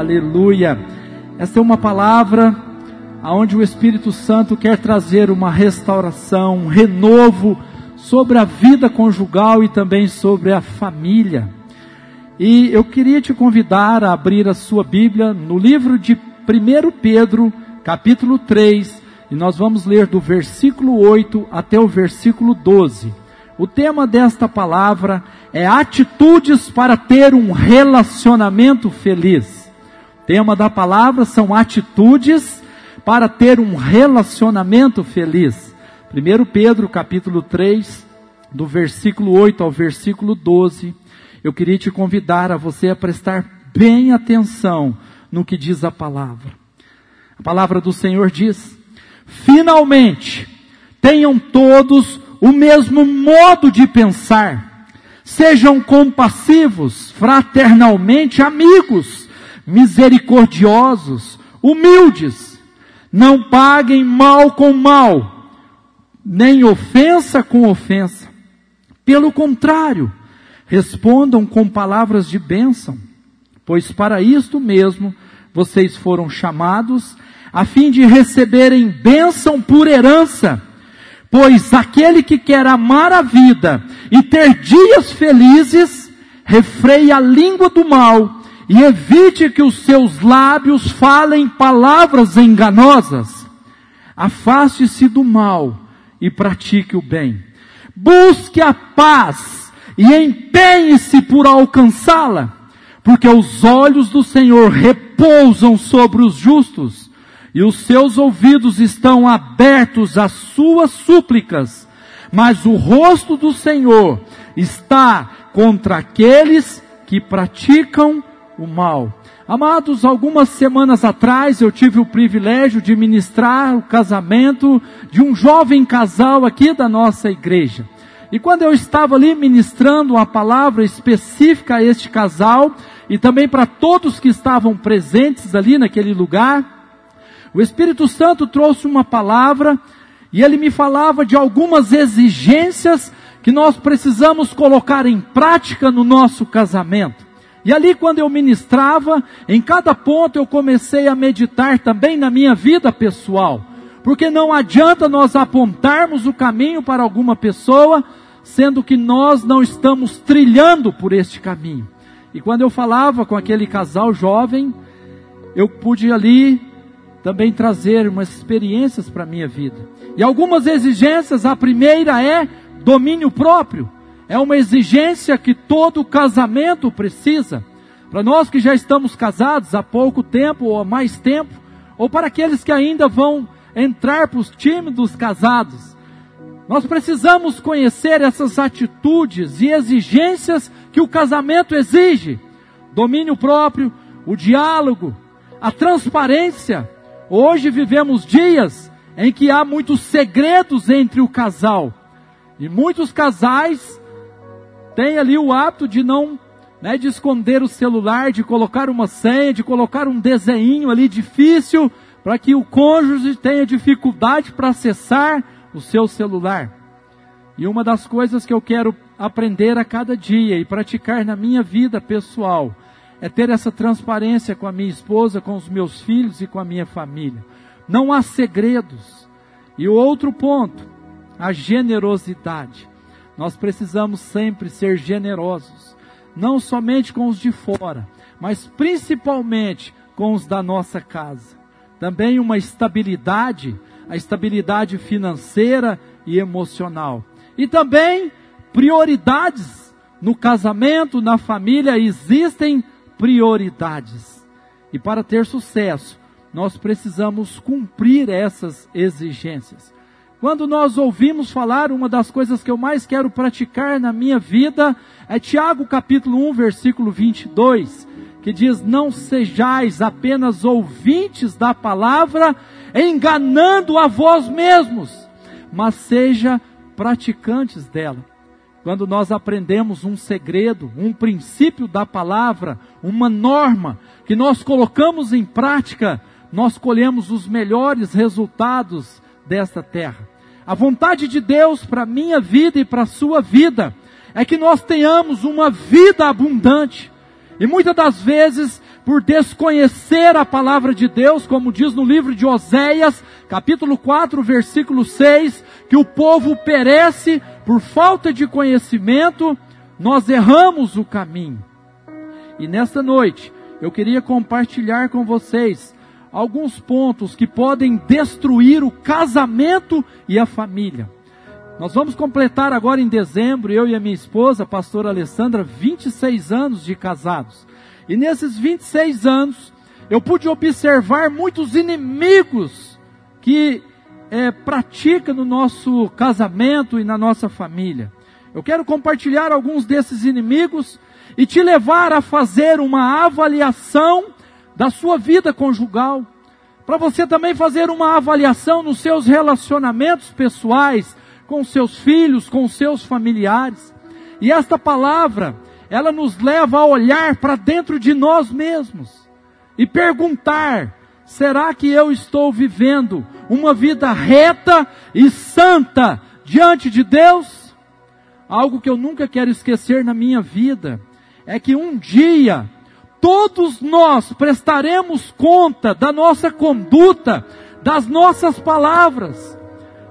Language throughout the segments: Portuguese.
Aleluia. Esta é uma palavra aonde o Espírito Santo quer trazer uma restauração, um renovo sobre a vida conjugal e também sobre a família. E eu queria te convidar a abrir a sua Bíblia no livro de 1 Pedro, capítulo 3, e nós vamos ler do versículo 8 até o versículo 12. O tema desta palavra é atitudes para ter um relacionamento feliz. Tema da palavra são atitudes para ter um relacionamento feliz. 1 Pedro capítulo 3, do versículo 8 ao versículo 12. Eu queria te convidar a você a prestar bem atenção no que diz a palavra. A palavra do Senhor diz: Finalmente, tenham todos o mesmo modo de pensar. Sejam compassivos, fraternalmente amigos, misericordiosos, humildes. Não paguem mal com mal, nem ofensa com ofensa. Pelo contrário, respondam com palavras de bênção, pois para isto mesmo vocês foram chamados, a fim de receberem bênção por herança Pois aquele que quer amar a vida e ter dias felizes, refreie a língua do mal e evite que os seus lábios falem palavras enganosas. Afaste-se do mal e pratique o bem. Busque a paz e empenhe-se por alcançá-la, porque os olhos do Senhor repousam sobre os justos e os seus ouvidos estão abertos às suas súplicas, mas o rosto do Senhor está contra aqueles que praticam o mal. Amados, algumas semanas atrás eu tive o privilégio de ministrar o casamento de um jovem casal aqui da nossa igreja. E quando eu estava ali ministrando uma palavra específica a este casal e também para todos que estavam presentes ali naquele lugar, o Espírito Santo trouxe uma palavra e ele me falava de algumas exigências que nós precisamos colocar em prática no nosso casamento. E ali, quando eu ministrava, em cada ponto eu comecei a meditar também na minha vida pessoal. Porque não adianta nós apontarmos o caminho para alguma pessoa, sendo que nós não estamos trilhando por este caminho. E quando eu falava com aquele casal jovem, eu pude ali também trazer umas experiências para a minha vida. E algumas exigências, a primeira é domínio próprio. É uma exigência que todo casamento precisa. Para nós que já estamos casados há pouco tempo ou há mais tempo, ou para aqueles que ainda vão entrar para os times dos casados, nós precisamos conhecer essas atitudes e exigências que o casamento exige: domínio próprio, o diálogo, a transparência, Hoje vivemos dias em que há muitos segredos entre o casal. E muitos casais têm ali o hábito de não, né, de esconder o celular, de colocar uma senha, de colocar um desenho ali difícil para que o cônjuge tenha dificuldade para acessar o seu celular. E uma das coisas que eu quero aprender a cada dia e praticar na minha vida pessoal é ter essa transparência com a minha esposa, com os meus filhos e com a minha família. Não há segredos. E o outro ponto, a generosidade. Nós precisamos sempre ser generosos, não somente com os de fora, mas principalmente com os da nossa casa. Também uma estabilidade, a estabilidade financeira e emocional. E também prioridades no casamento, na família, existem prioridades. E para ter sucesso, nós precisamos cumprir essas exigências. Quando nós ouvimos falar, uma das coisas que eu mais quero praticar na minha vida é Tiago capítulo 1, versículo 22, que diz: Não sejais apenas ouvintes da palavra, enganando a vós mesmos, mas seja praticantes dela. Quando nós aprendemos um segredo, um princípio da palavra, uma norma que nós colocamos em prática, nós colhemos os melhores resultados desta terra. A vontade de Deus para a minha vida e para a sua vida é que nós tenhamos uma vida abundante. E muitas das vezes, por desconhecer a palavra de Deus, como diz no livro de Oséias, capítulo 4, versículo 6, que o povo perece por falta de conhecimento, nós erramos o caminho. E nesta noite, eu queria compartilhar com vocês alguns pontos que podem destruir o casamento e a família. Nós vamos completar agora em dezembro, eu e a minha esposa, a pastora Alessandra, 26 anos de casados. E nesses 26 anos, eu pude observar muitos inimigos que é, pratica no nosso casamento e na nossa família. Eu quero compartilhar alguns desses inimigos e te levar a fazer uma avaliação da sua vida conjugal. Para você também fazer uma avaliação nos seus relacionamentos pessoais, com seus filhos, com seus familiares. E esta palavra, ela nos leva a olhar para dentro de nós mesmos e perguntar: será que eu estou vivendo uma vida reta e santa diante de Deus? Algo que eu nunca quero esquecer na minha vida é que um dia todos nós prestaremos conta da nossa conduta, das nossas palavras.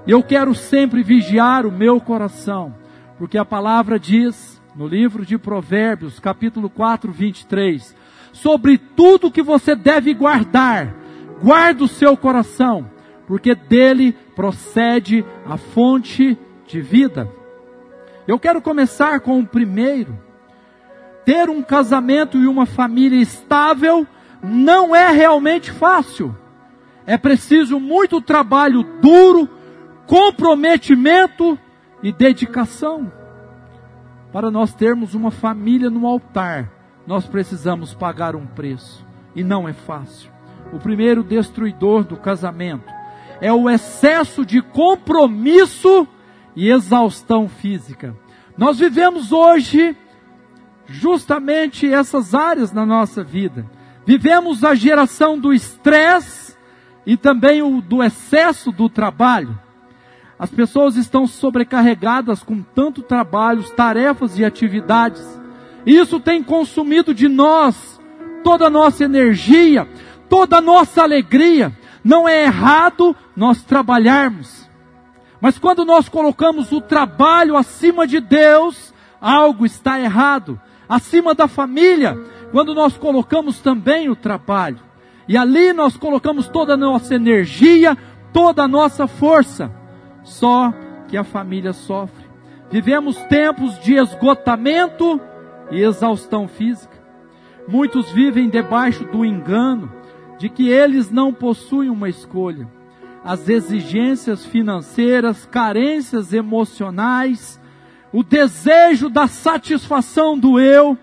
Eu quero sempre vigiar o meu coração, porque a palavra diz no livro de Provérbios, capítulo 4, 23, sobre tudo que você deve guardar, guarda o seu coração, porque dele procede a fonte de vida. Eu quero começar com o primeiro. Ter um casamento e uma família estável não é realmente fácil. É preciso muito trabalho duro, comprometimento e dedicação. Para nós termos uma família no altar, nós precisamos pagar um preço. E não é fácil. O primeiro destruidor do casamento é o excesso de compromisso e exaustão física. Nós vivemos hoje justamente essas áreas na nossa vida. Vivemos a geração do estresse e também o do excesso do trabalho. As pessoas estão sobrecarregadas com tanto trabalho, tarefas e atividades. Isso tem consumido de nós toda a nossa energia, toda a nossa alegria. Não é errado nós trabalharmos. Mas quando nós colocamos o trabalho acima de Deus, algo está errado. Acima da família, quando nós colocamos também o trabalho. E ali nós colocamos toda a nossa energia, toda a nossa força só que a família sofre. Vivemos tempos de esgotamento e exaustão física. Muitos vivem debaixo do engano de que eles não possuem uma escolha. As exigências financeiras, carências emocionais, o desejo da satisfação do eu,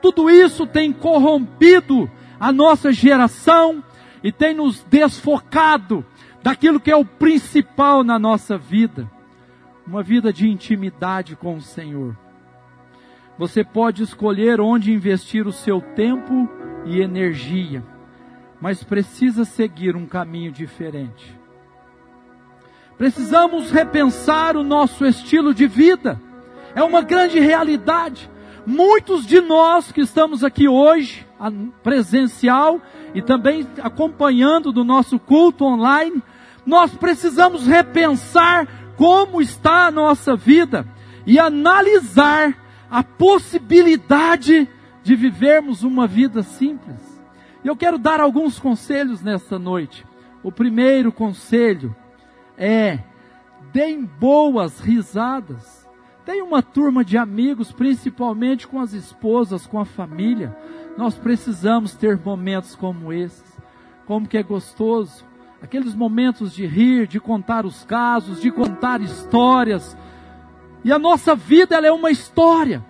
tudo isso tem corrompido a nossa geração e tem nos desfocado daquilo que é o principal na nossa vida, uma vida de intimidade com o Senhor. Você pode escolher onde investir o seu tempo e energia, mas precisa seguir um caminho diferente. Precisamos repensar o nosso estilo de vida. É uma grande realidade. Muitos de nós que estamos aqui hoje, presencial e também acompanhando do nosso culto online, nós precisamos repensar como está a nossa vida e analisar a possibilidade de vivermos uma vida simples. E eu quero dar alguns conselhos nesta noite. O primeiro conselho é: deem boas risadas. Tem uma turma de amigos, principalmente com as esposas, com a família. Nós precisamos ter momentos como esses. Como que é gostoso aqueles momentos de rir, de contar os casos, de contar histórias. E a nossa vida ela é uma história.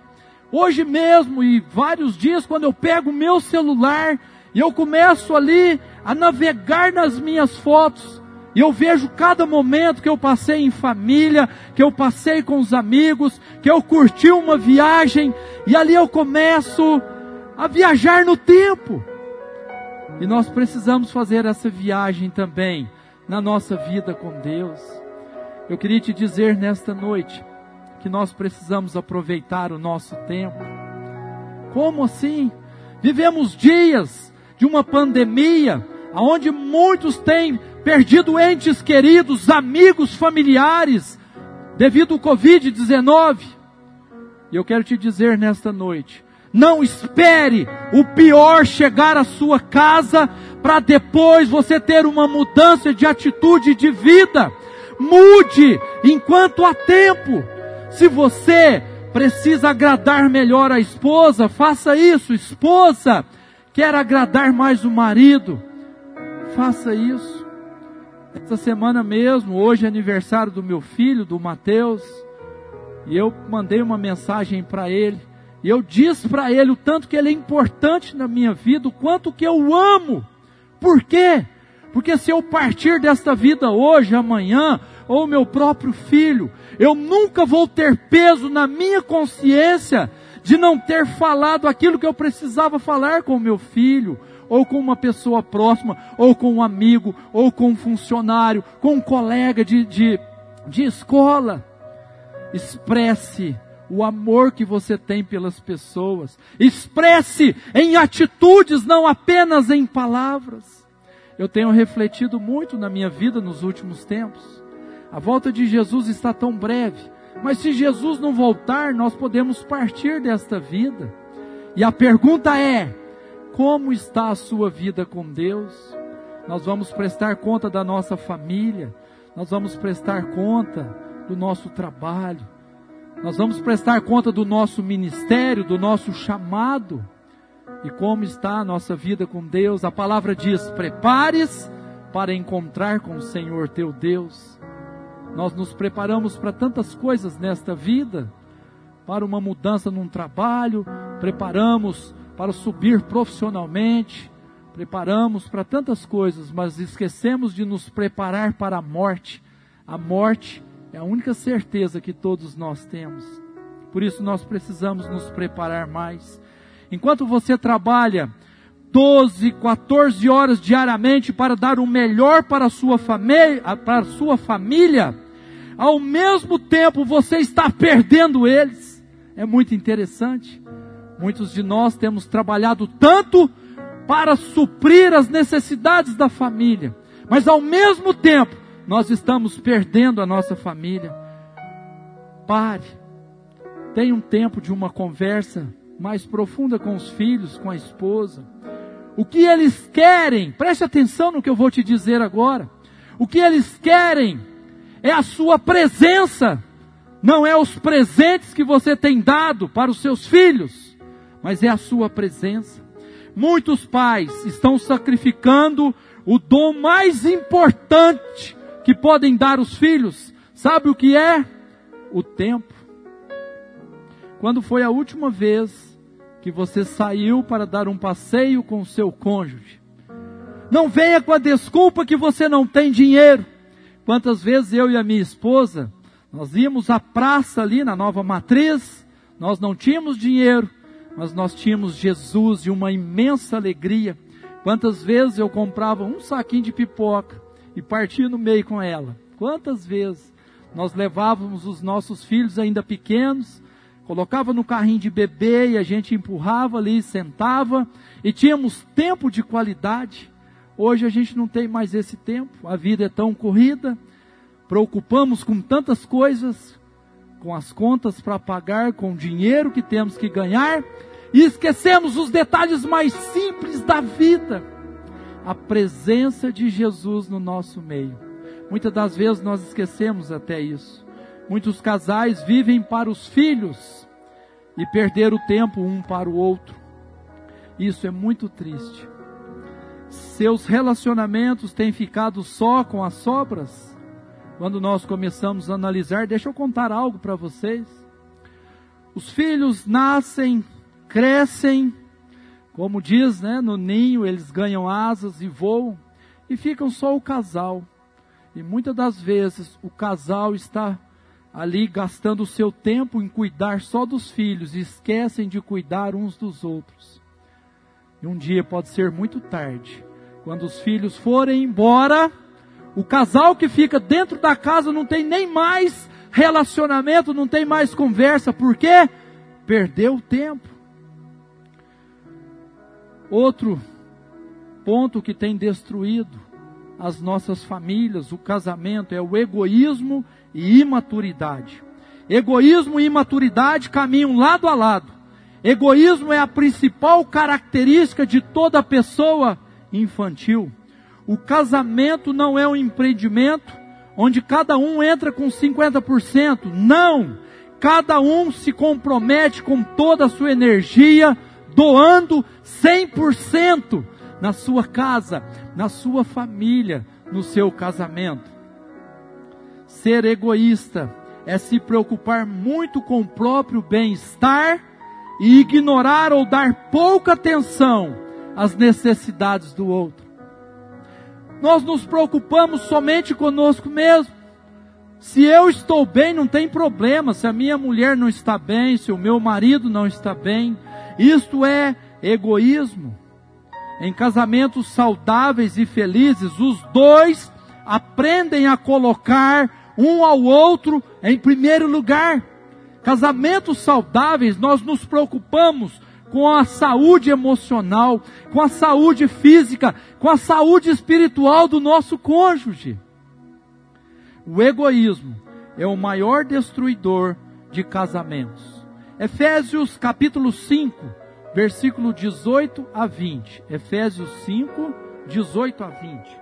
Hoje mesmo e vários dias quando eu pego o meu celular e eu começo ali a navegar nas minhas fotos, e eu vejo cada momento que eu passei em família, que eu passei com os amigos, que eu curti uma viagem, e ali eu começo a viajar no tempo. E nós precisamos fazer essa viagem também na nossa vida com Deus. Eu queria te dizer nesta noite que nós precisamos aproveitar o nosso tempo. Como assim? Vivemos dias de uma pandemia, onde muitos têm perdido entes queridos, amigos, familiares, devido ao Covid-19. E eu quero te dizer nesta noite, não espere o pior chegar à sua casa para depois você ter uma mudança de atitude de vida. Mude enquanto há tempo. Se você precisa agradar melhor a esposa, faça isso. Esposa, quer agradar mais o marido, faça isso. Essa semana mesmo, hoje é aniversário do meu filho, do Mateus, e eu mandei uma mensagem para ele. E eu disse para ele o tanto que ele é importante na minha vida, o quanto que eu amo. Por quê? Porque se eu partir desta vida hoje, amanhã, ou meu próprio filho, eu nunca vou ter peso na minha consciência de não ter falado aquilo que eu precisava falar com meu filho, ou com uma pessoa próxima, ou com um amigo, ou com um funcionário, com um colega de, de, de escola. Expresse o amor que você tem pelas pessoas. Expresse em atitudes, não apenas em palavras. Eu tenho refletido muito na minha vida nos últimos tempos. A volta de Jesus está tão breve, mas se Jesus não voltar, nós podemos partir desta vida. E a pergunta é: como está a sua vida com Deus? Nós vamos prestar conta da nossa família, nós vamos prestar conta do nosso trabalho, nós vamos prestar conta do nosso ministério, do nosso chamado. E como está a nossa vida com Deus? A palavra diz: prepares para encontrar com o Senhor teu Deus. Nós nos preparamos para tantas coisas nesta vida, para uma mudança num trabalho, preparamos para subir profissionalmente, preparamos para tantas coisas, mas esquecemos de nos preparar para a morte. A morte é a única certeza que todos nós temos. Por isso nós precisamos nos preparar mais. Enquanto você trabalha 12, 14 horas diariamente para dar o melhor para a sua família, para a sua família, ao mesmo tempo você está perdendo eles. É muito interessante. Muitos de nós temos trabalhado tanto para suprir as necessidades da família, mas ao mesmo tempo nós estamos perdendo a nossa família. Pare. Tenha um tempo de uma conversa mais profunda com os filhos, com a esposa. O que eles querem, preste atenção no que eu vou te dizer agora. O que eles querem é a sua presença, não é os presentes que você tem dado para os seus filhos, mas é a sua presença. Muitos pais estão sacrificando o dom mais importante que podem dar os filhos, sabe o que é? O tempo. Quando foi a última vez que você saiu para dar um passeio com o seu cônjuge? Não venha com a desculpa que você não tem dinheiro. Quantas vezes eu e a minha esposa, nós íamos à praça ali na Nova Matriz, nós não tínhamos dinheiro, mas nós tínhamos Jesus e uma imensa alegria. Quantas vezes eu comprava um saquinho de pipoca, e partia no meio com ela. Quantas vezes nós levávamos os nossos filhos ainda pequenos, colocava no carrinho de bebê e a gente empurrava ali, sentava e tínhamos tempo de qualidade. Hoje a gente não tem mais esse tempo, a vida é tão corrida, preocupamos com tantas coisas, com as contas para pagar, com o dinheiro que temos que ganhar, e esquecemos os detalhes mais simples da vida a presença de Jesus no nosso meio. Muitas das vezes nós esquecemos até isso. Muitos casais vivem para os filhos e perder o tempo um para o outro. Isso é muito triste. Seus relacionamentos têm ficado só com as sobras? Quando nós começamos a analisar, deixa eu contar algo para vocês. Os filhos nascem, crescem, como diz, né, no ninho eles ganham asas e voam e ficam só o casal. E muitas das vezes o casal está ali gastando o seu tempo em cuidar só dos filhos e esquecem de cuidar uns dos outros. E um dia pode ser muito tarde, quando os filhos forem embora, o casal que fica dentro da casa não tem nem mais relacionamento, não tem mais conversa, por quê? Perdeu o tempo. Outro ponto que tem destruído as nossas famílias, o casamento, é o egoísmo e imaturidade. Egoísmo e imaturidade caminham lado a lado. Egoísmo é a principal característica de toda pessoa infantil. O casamento não é um empreendimento onde cada um entra com 50%. Não! Cada um se compromete com toda a sua energia, doando 100% na sua casa, na sua família, no seu casamento. Ser egoísta é se preocupar muito com o próprio bem-estar e ignorar ou dar pouca atenção às necessidades do outro. Nós nos preocupamos somente conosco mesmo. Se eu estou bem, não tem problema. Se a minha mulher não está bem, se o meu marido não está bem, isto é egoísmo. Em casamentos saudáveis e felizes, os dois aprendem a colocar um ao outro em primeiro lugar. Casamentos saudáveis, nós nos preocupamos com a saúde emocional, com a saúde física, com a saúde espiritual do nosso cônjuge. O egoísmo é o maior destruidor de casamentos. Efésios capítulo 5, versículo 18 a 20. Efésios 5, 18 a 20.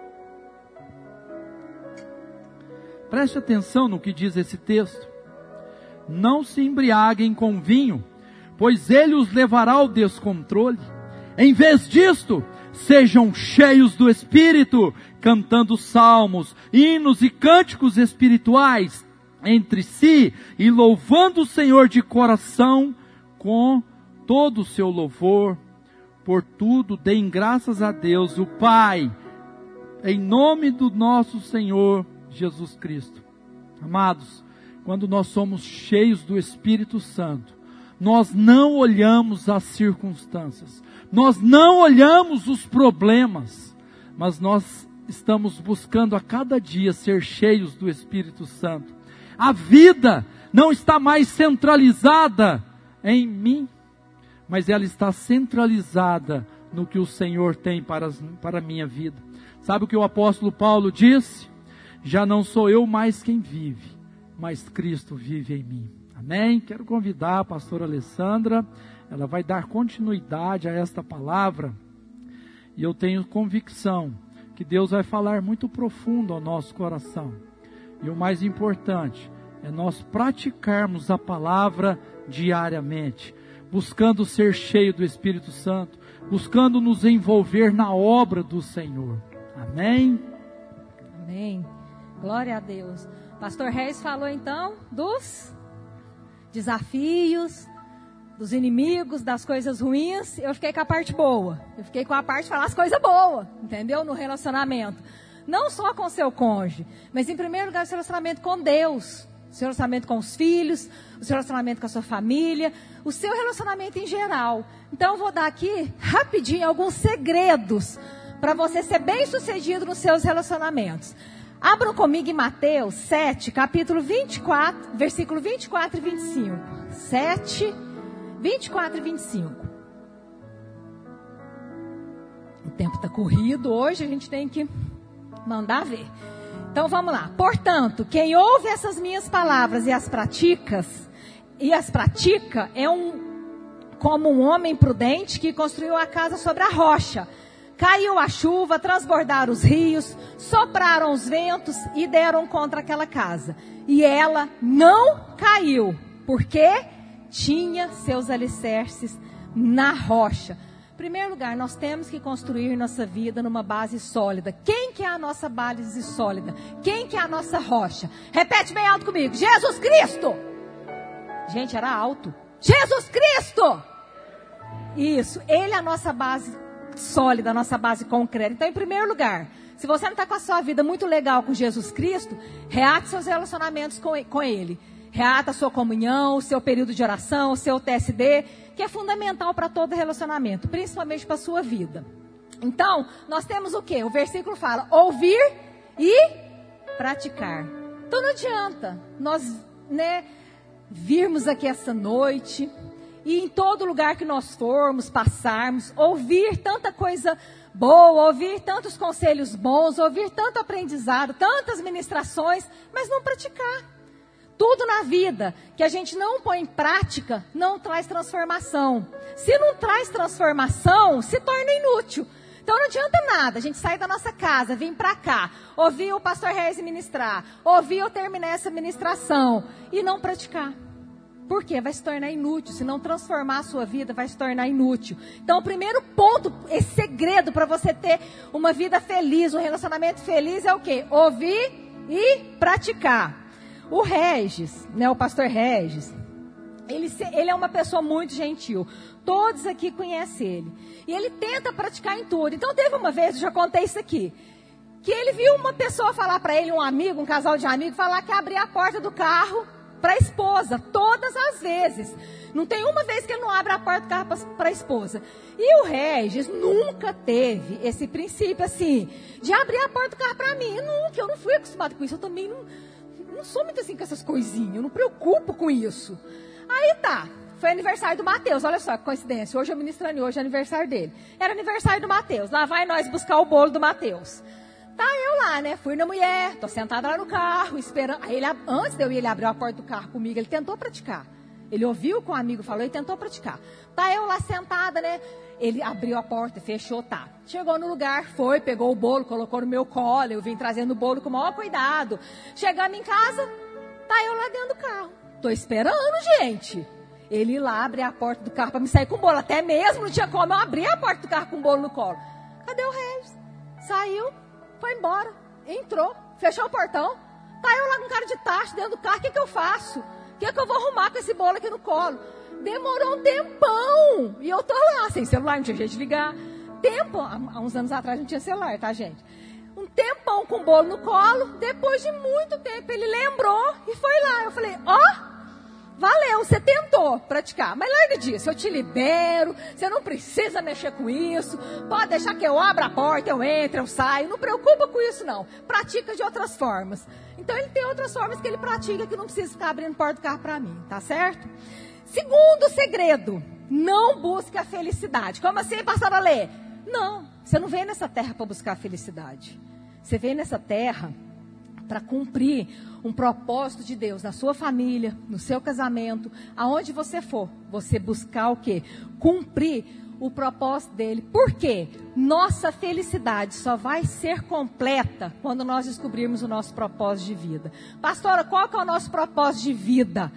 Preste atenção no que diz esse texto. Não se embriaguem com vinho, pois ele os levará ao descontrole. Em vez disto, sejam cheios do Espírito, cantando salmos, hinos e cânticos espirituais entre si e louvando o Senhor de coração com todo o seu louvor, por tudo deem graças a Deus, o Pai, em nome do nosso Senhor Jesus Cristo. Amados, quando nós somos cheios do Espírito Santo, nós não olhamos as circunstâncias, nós não olhamos os problemas, mas nós estamos buscando a cada dia ser cheios do Espírito Santo. A vida não está mais centralizada em mim, mas ela está centralizada no que o Senhor tem para, para a minha vida. Sabe o que o apóstolo Paulo disse? Já não sou eu mais quem vive, mas Cristo vive em mim. Amém? Quero convidar a pastora Alessandra, ela vai dar continuidade a esta palavra, e eu tenho convicção que Deus vai falar muito profundo ao nosso coração. E o mais importante é nós praticarmos a palavra diariamente buscando ser cheio do Espírito Santo, buscando nos envolver na obra do Senhor. Amém? Amém. Glória a Deus. Pastor Reis falou então dos desafios, dos inimigos, das coisas ruins. Eu fiquei com a parte boa. Eu fiquei com a parte de falar as coisas boas, entendeu? No relacionamento. Não só com seu cônjuge, mas em primeiro lugar, seu relacionamento com Deus o seu relacionamento com os filhos, o seu relacionamento com a sua família, o seu relacionamento em geral. Então, eu vou dar aqui rapidinho alguns segredos para você ser bem sucedido nos seus relacionamentos. Abram comigo em Mateus 7, capítulo 24, versículo 24 e 25. 7, 24 e 25. O tempo está corrido hoje, a gente tem que mandar ver. Então vamos lá. Portanto, quem ouve essas minhas palavras e as praticas, e as pratica, é um como um homem prudente que construiu a casa sobre a rocha. Caiu a chuva, transbordaram os rios, sopraram os ventos e deram contra aquela casa. E ela não caiu, porque tinha seus alicerces na rocha primeiro lugar, nós temos que construir nossa vida numa base sólida. Quem que é a nossa base sólida? Quem que é a nossa rocha? Repete bem alto comigo. Jesus Cristo. Gente, era alto. Jesus Cristo. Isso, ele é a nossa base sólida, a nossa base concreta. Então, em primeiro lugar, se você não está com a sua vida muito legal com Jesus Cristo, reate seus relacionamentos com, Ele. Reata a sua comunhão, o seu período de oração, o seu TSD que é fundamental para todo relacionamento, principalmente para a sua vida. Então, nós temos o que? O versículo fala: ouvir e praticar. Então não adianta nós, né, virmos aqui essa noite e em todo lugar que nós formos, passarmos, ouvir tanta coisa boa, ouvir tantos conselhos bons, ouvir tanto aprendizado, tantas ministrações, mas não praticar. Tudo na vida que a gente não põe em prática não traz transformação. Se não traz transformação, se torna inútil. Então não adianta nada a gente sair da nossa casa, vir para cá, ouvir o pastor Reis ministrar, ouvir eu terminar essa ministração e não praticar. Por quê? Vai se tornar inútil. Se não transformar a sua vida, vai se tornar inútil. Então, o primeiro ponto, esse segredo para você ter uma vida feliz, um relacionamento feliz é o quê? Ouvir e praticar. O Regis, né, o pastor Regis, ele, ele é uma pessoa muito gentil. Todos aqui conhecem ele. E ele tenta praticar em tudo. Então, teve uma vez, eu já contei isso aqui, que ele viu uma pessoa falar para ele, um amigo, um casal de amigos, falar que abria a porta do carro para a esposa, todas as vezes. Não tem uma vez que ele não abre a porta do carro para a esposa. E o Regis nunca teve esse princípio assim, de abrir a porta do carro para mim. Nunca, eu não fui acostumado com isso. Eu também não, não sou muito assim com essas coisinhas, eu não preocupo com isso. Aí tá, foi aniversário do Mateus, olha só que coincidência. Hoje eu ministrando, hoje é aniversário dele. Era aniversário do Mateus. Lá vai nós buscar o bolo do Mateus. Tá eu lá, né? Fui na mulher, tô sentada lá no carro, esperando. Aí ele, antes de eu ir, ele abriu a porta do carro comigo, ele tentou praticar. Ele ouviu que o amigo falou e tentou praticar. Tá eu lá sentada, né? Ele abriu a porta, fechou, tá. Chegou no lugar, foi, pegou o bolo, colocou no meu colo. Eu vim trazendo o bolo com o maior cuidado. Chegando em casa, tá eu lá dentro do carro. Tô esperando, gente. Ele lá abre a porta do carro para me sair com o bolo. Até mesmo não tinha como eu abrir a porta do carro com o bolo no colo. Cadê o Regis? Saiu, foi embora, entrou, fechou o portão. Tá eu lá com cara de taxa dentro do carro, o que, que eu faço? O que, que eu vou arrumar com esse bolo aqui no colo? Demorou um tempão. E eu tô lá, sem celular, não tinha jeito de ligar. Tempo, há uns anos atrás não tinha celular, tá, gente? Um tempão com o bolo no colo. Depois de muito tempo, ele lembrou e foi lá. Eu falei, ó, oh, Valeu, você tentou praticar, mas larga disso, eu te libero, você não precisa mexer com isso, pode deixar que eu abra a porta, eu entro, eu saio, não preocupa com isso não, pratica de outras formas. Então ele tem outras formas que ele pratica que não precisa ficar abrindo porta do carro para mim, tá certo? Segundo segredo, não busque a felicidade. Como assim, pastora Lê? Não, você não vem nessa terra para buscar a felicidade. Você vem nessa terra para cumprir um propósito de Deus na sua família, no seu casamento, aonde você for, você buscar o quê? Cumprir o propósito dele. Por quê? Nossa felicidade só vai ser completa quando nós descobrirmos o nosso propósito de vida. Pastora, qual que é o nosso propósito de vida?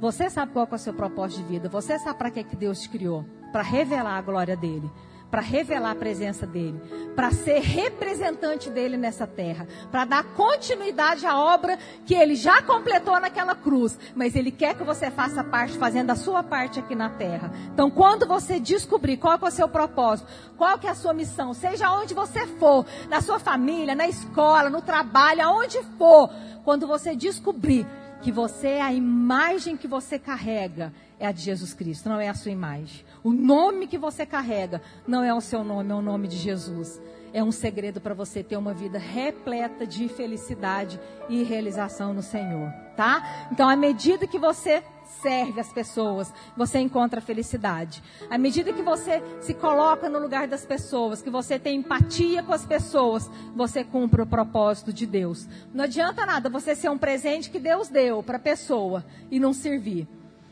Você sabe qual é o seu propósito de vida? Você sabe para que, que Deus te criou? Para revelar a glória dele para revelar a presença dele, para ser representante dele nessa terra, para dar continuidade à obra que ele já completou naquela cruz, mas ele quer que você faça parte, fazendo a sua parte aqui na terra. Então, quando você descobrir qual é o seu propósito, qual é a sua missão, seja onde você for, na sua família, na escola, no trabalho, aonde for, quando você descobrir que você é a imagem que você carrega é a de Jesus Cristo, não é a sua imagem. O nome que você carrega não é o seu nome, é o nome de Jesus. É um segredo para você ter uma vida repleta de felicidade e realização no Senhor, tá? Então, à medida que você serve as pessoas, você encontra felicidade. À medida que você se coloca no lugar das pessoas, que você tem empatia com as pessoas, você cumpre o propósito de Deus. Não adianta nada você ser um presente que Deus deu para a pessoa e não servir.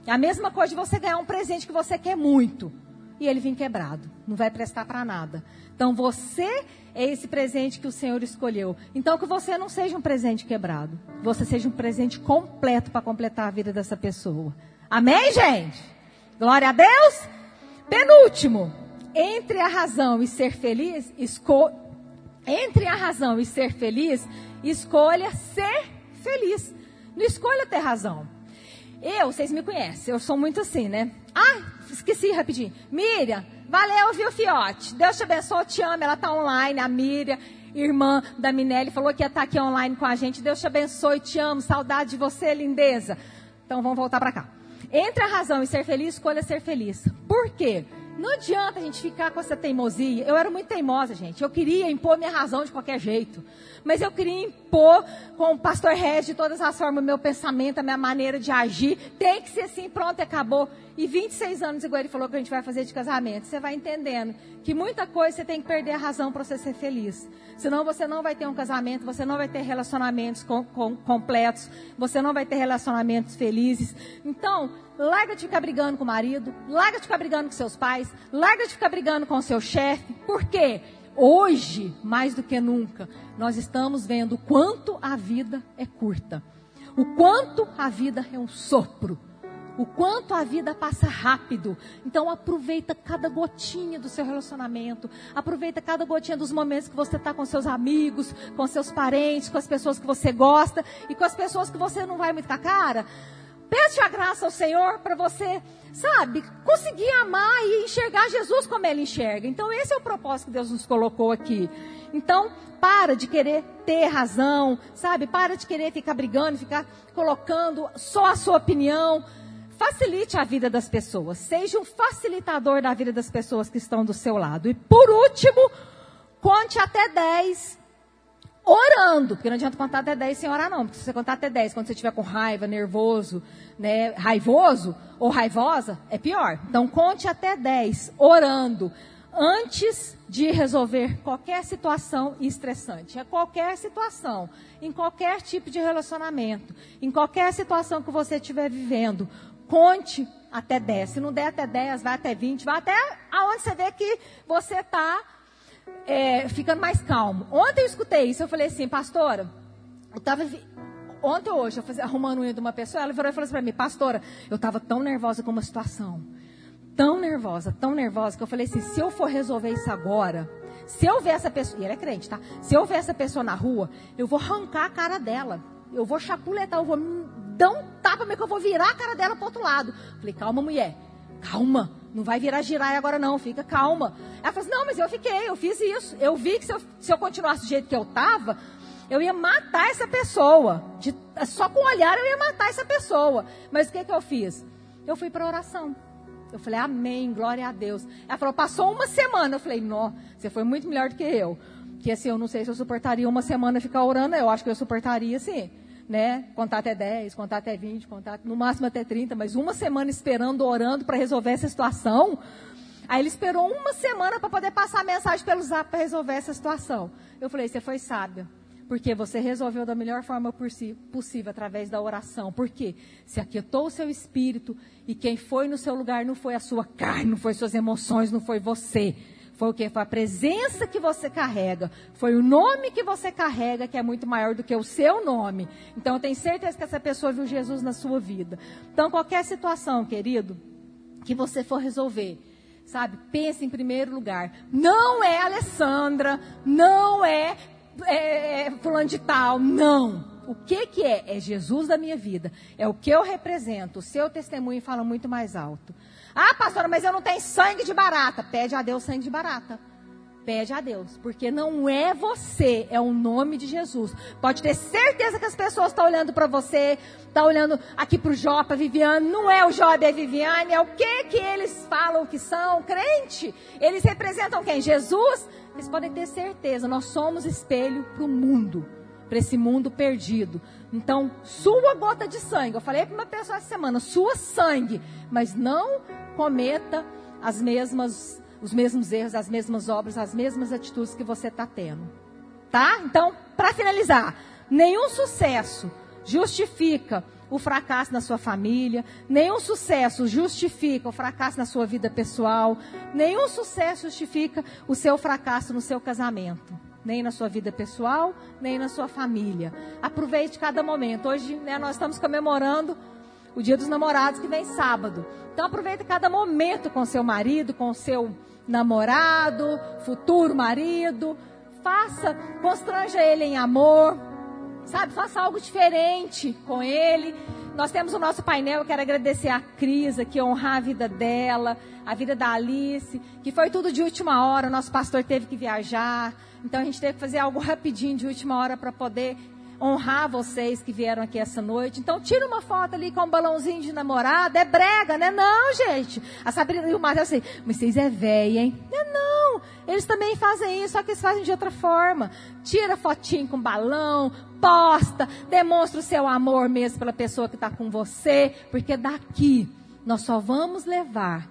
É a mesma coisa de você ganhar um presente que você quer muito e ele vir quebrado. Não vai prestar para nada. Então você é esse presente que o Senhor escolheu. Então que você não seja um presente quebrado. Você seja um presente completo para completar a vida dessa pessoa. Amém, gente? Glória a Deus. Penúltimo. Entre a razão e ser feliz, esco... entre a razão e ser feliz, escolha ser feliz. Não escolha ter razão. Eu, vocês me conhecem, eu sou muito assim, né? Ah, esqueci rapidinho. Miriam, valeu, viu, Fiote? Deus te abençoe, te amo. Ela tá online, a Miriam, irmã da Minelli, falou que ia estar tá aqui online com a gente. Deus te abençoe, te amo, saudade de você, lindeza. Então vamos voltar para cá. Entre a razão e ser feliz, escolha ser feliz. Por quê? Não adianta a gente ficar com essa teimosia. Eu era muito teimosa, gente. Eu queria impor minha razão de qualquer jeito. Mas eu queria impor com o pastor Regis de todas as formas o meu pensamento, a minha maneira de agir. Tem que ser assim, pronto, acabou. E 26 anos, igual ele falou que a gente vai fazer de casamento. Você vai entendendo que muita coisa você tem que perder a razão para você ser feliz. Senão você não vai ter um casamento, você não vai ter relacionamentos com, com, completos, você não vai ter relacionamentos felizes. Então, larga de ficar brigando com o marido, larga de ficar brigando com seus pais, larga de ficar brigando com o seu chefe. Por quê? Hoje, mais do que nunca, nós estamos vendo o quanto a vida é curta. O quanto a vida é um sopro. O quanto a vida passa rápido. Então aproveita cada gotinha do seu relacionamento. Aproveita cada gotinha dos momentos que você está com seus amigos, com seus parentes, com as pessoas que você gosta e com as pessoas que você não vai muito com a cara. Pede a graça ao Senhor para você, sabe, conseguir amar e enxergar Jesus como Ele enxerga. Então, esse é o propósito que Deus nos colocou aqui. Então, para de querer ter razão, sabe? Para de querer ficar brigando, ficar colocando só a sua opinião. Facilite a vida das pessoas. Seja um facilitador da vida das pessoas que estão do seu lado. E por último, conte até 10 orando, porque não adianta contar até 10 sem orar, não. Porque se você contar até 10, quando você estiver com raiva, nervoso, né, raivoso ou raivosa, é pior. Então, conte até 10 orando antes de resolver qualquer situação estressante. É qualquer situação, em qualquer tipo de relacionamento, em qualquer situação que você estiver vivendo, conte até 10. Se não der até 10, vai até 20, vai até aonde você vê que você está é, ficando mais calmo. Ontem eu escutei isso, eu falei assim, pastora, eu estava ontem ou hoje, eu fazia, arrumando unha de uma pessoa, ela virou e falou assim para mim, pastora, eu estava tão nervosa com uma situação, tão nervosa, tão nervosa, que eu falei assim, se eu for resolver isso agora, se eu ver essa pessoa, e ela é crente, tá? Se eu ver essa pessoa na rua, eu vou arrancar a cara dela, eu vou chapuletar, eu vou dar um tapa, mas que eu vou virar a cara dela pro outro lado. Falei, calma mulher, calma, não vai virar girar agora não, fica calma. Ela falou assim, não, mas eu fiquei, eu fiz isso. Eu vi que se eu, se eu continuasse do jeito que eu estava, eu ia matar essa pessoa. De, só com o olhar eu ia matar essa pessoa. Mas o que, que eu fiz? Eu fui para oração. Eu falei, amém, glória a Deus. Ela falou, passou uma semana. Eu falei, não, você foi muito melhor do que eu. Que assim, eu não sei se eu suportaria uma semana ficar orando. Eu acho que eu suportaria sim né? Contar até 10, contar até 20, contar no máximo até 30, mas uma semana esperando, orando para resolver essa situação. Aí ele esperou uma semana para poder passar a mensagem pelo zap para resolver essa situação. Eu falei, você foi sábia. Porque você resolveu da melhor forma possível através da oração. Porque se aquietou o seu espírito e quem foi no seu lugar não foi a sua carne, não foi suas emoções, não foi você. Foi o que? Foi a presença que você carrega. Foi o nome que você carrega que é muito maior do que o seu nome. Então eu tenho certeza que essa pessoa viu Jesus na sua vida. Então qualquer situação, querido, que você for resolver, sabe? Pense em primeiro lugar. Não é Alessandra, não é, é, é fulano de tal, não. O que que é? É Jesus da minha vida. É o que eu represento. O seu testemunho fala muito mais alto. Ah, pastora, mas eu não tenho sangue de barata. Pede a Deus sangue de barata. Pede a Deus, porque não é você, é o nome de Jesus. Pode ter certeza que as pessoas estão olhando para você, estão olhando aqui para o Jó, para Viviane. Não é o Job, é a Viviane. É o que que eles falam que são? Crente. Eles representam quem? Jesus. Eles podem ter certeza, nós somos espelho para o mundo para esse mundo perdido. Então, sua gota de sangue, eu falei para uma pessoa essa semana, sua sangue, mas não cometa as mesmas, os mesmos erros, as mesmas obras, as mesmas atitudes que você está tendo. Tá? Então, para finalizar, nenhum sucesso justifica o fracasso na sua família, nenhum sucesso justifica o fracasso na sua vida pessoal, nenhum sucesso justifica o seu fracasso no seu casamento nem na sua vida pessoal, nem na sua família. Aproveite cada momento. Hoje né, nós estamos comemorando o Dia dos Namorados que vem sábado. Então aproveite cada momento com seu marido, com seu namorado, futuro marido. Faça, constranja ele em amor, sabe? Faça algo diferente com ele. Nós temos o nosso painel, eu quero agradecer a Cris aqui, honrar a vida dela, a vida da Alice, que foi tudo de última hora, nosso pastor teve que viajar. Então a gente teve que fazer algo rapidinho de última hora para poder honrar vocês que vieram aqui essa noite. Então, tira uma foto ali com um balãozinho de namorada. É brega, né? Não, gente. A Sabrina e o Matheus assim, mas vocês é velha, hein? Não, não. Eles também fazem isso, só que eles fazem de outra forma. Tira fotinho com balão, posta, demonstra o seu amor mesmo pela pessoa que está com você, porque daqui nós só vamos levar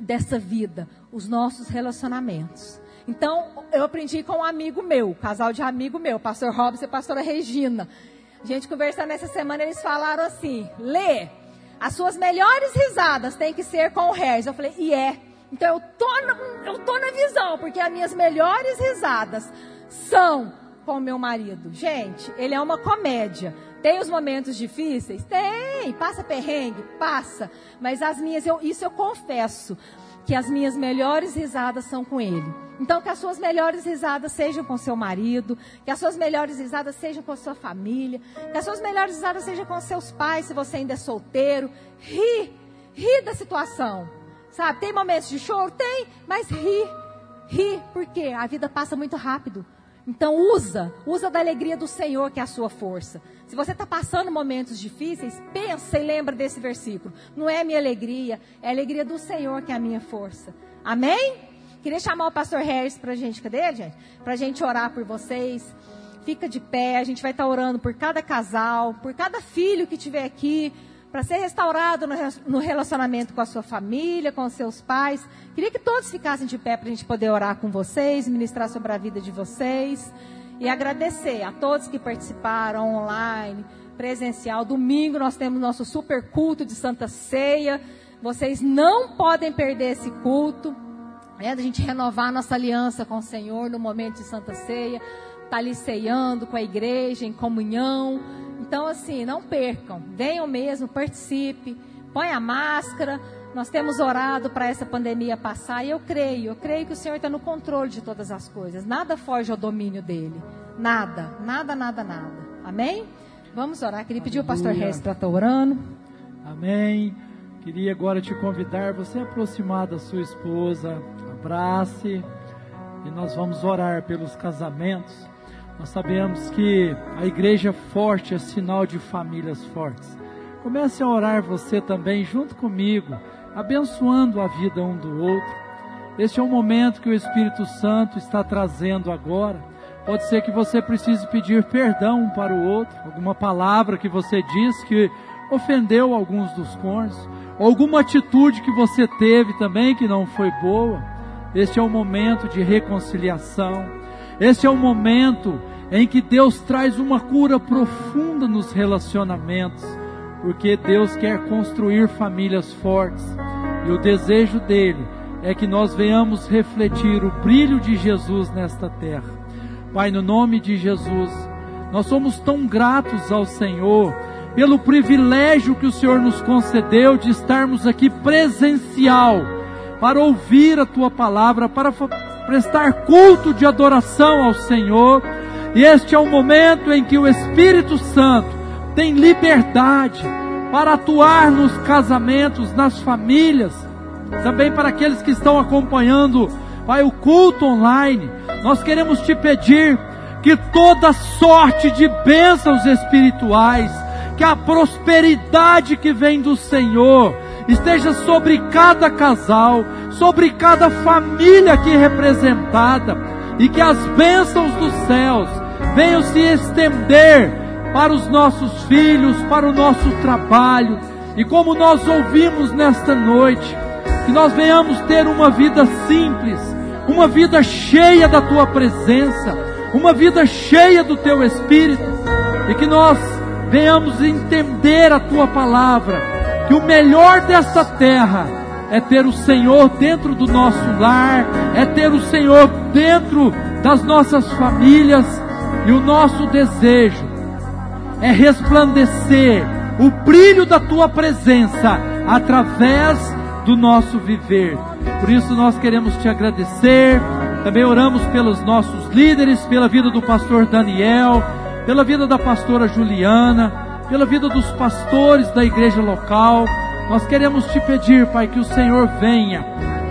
dessa vida os nossos relacionamentos. Então, eu aprendi com um amigo meu, casal de amigo meu, pastor Robson e pastora Regina. A gente conversando essa semana, eles falaram assim: Lê, as suas melhores risadas têm que ser com o Harris. Eu falei, e é. Então eu tô, na, eu tô na visão, porque as minhas melhores risadas são com o meu marido. Gente, ele é uma comédia. Tem os momentos difíceis? Tem. Passa perrengue? Passa. Mas as minhas, eu, isso eu confesso que as minhas melhores risadas são com ele. Então, que as suas melhores risadas sejam com seu marido, que as suas melhores risadas sejam com sua família, que as suas melhores risadas sejam com seus pais, se você ainda é solteiro. Ri, ri da situação. Sabe, tem momentos de choro? Tem, mas ri, ri, porque a vida passa muito rápido. Então usa, usa da alegria do Senhor que é a sua força. Se você está passando momentos difíceis, pensa e lembra desse versículo. Não é minha alegria, é a alegria do Senhor que é a minha força. Amém? Queria chamar o pastor Harris para a gente, cadê, gente? Para a gente orar por vocês. Fica de pé, a gente vai estar tá orando por cada casal, por cada filho que tiver aqui, para ser restaurado no relacionamento com a sua família, com os seus pais. Queria que todos ficassem de pé para a gente poder orar com vocês, ministrar sobre a vida de vocês. E agradecer a todos que participaram online, presencial. Domingo nós temos nosso super culto de Santa Ceia. Vocês não podem perder esse culto. É da gente renovar nossa aliança com o Senhor no momento de Santa Ceia. Está ali ceando com a igreja, em comunhão. Então, assim, não percam. Venham mesmo, participe. Põe a máscara. Nós temos orado para essa pandemia passar e eu creio, eu creio que o Senhor está no controle de todas as coisas. Nada foge ao domínio dele. Nada, nada, nada, nada. Amém? Vamos orar. Queria pedir ao pastor Reis para estar orando. Amém. Queria agora te convidar, você aproximar da sua esposa, abrace e nós vamos orar pelos casamentos. Nós sabemos que a igreja forte é sinal de famílias fortes. Comece a orar você também junto comigo, abençoando a vida um do outro. Este é o momento que o Espírito Santo está trazendo agora. Pode ser que você precise pedir perdão um para o outro, alguma palavra que você disse que ofendeu alguns dos cônjuges, alguma atitude que você teve também que não foi boa. Este é o momento de reconciliação. Este é o momento em que Deus traz uma cura profunda nos relacionamentos, porque Deus quer construir famílias fortes e o desejo dele é que nós venhamos refletir o brilho de Jesus nesta terra. Pai, no nome de Jesus, nós somos tão gratos ao Senhor pelo privilégio que o Senhor nos concedeu de estarmos aqui presencial para ouvir a tua palavra, para prestar culto de adoração ao Senhor e este é o momento em que o Espírito Santo tem liberdade para atuar nos casamentos, nas famílias, também para aqueles que estão acompanhando, Pai, o culto online. Nós queremos te pedir que toda sorte de bênçãos espirituais, que a prosperidade que vem do Senhor esteja sobre cada casal, sobre cada família aqui representada, e que as bênçãos dos céus venham se estender para os nossos filhos, para o nosso trabalho. E como nós ouvimos nesta noite, que nós venhamos ter uma vida simples, uma vida cheia da tua presença, uma vida cheia do teu espírito, e que nós venhamos entender a tua palavra, que o melhor dessa terra é ter o Senhor dentro do nosso lar, é ter o Senhor dentro das nossas famílias, e o nosso desejo é resplandecer o brilho da tua presença através do nosso viver. Por isso nós queremos te agradecer. Também oramos pelos nossos líderes, pela vida do pastor Daniel, pela vida da pastora Juliana, pela vida dos pastores da igreja local. Nós queremos te pedir, Pai, que o Senhor venha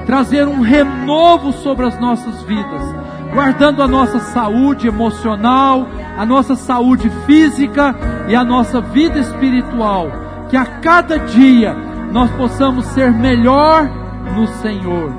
trazer um renovo sobre as nossas vidas guardando a nossa saúde emocional, a nossa saúde física e a nossa vida espiritual. Que a cada dia nós possamos ser melhor no Senhor.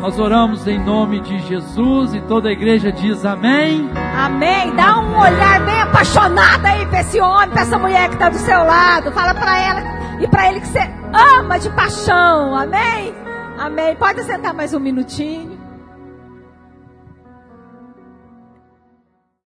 Nós oramos em nome de Jesus e toda a igreja diz amém. Amém. Dá um olhar bem apaixonado aí para esse homem, para essa mulher que está do seu lado. Fala para ela e para ele que você ama de paixão. Amém. Amém. Pode sentar mais um minutinho.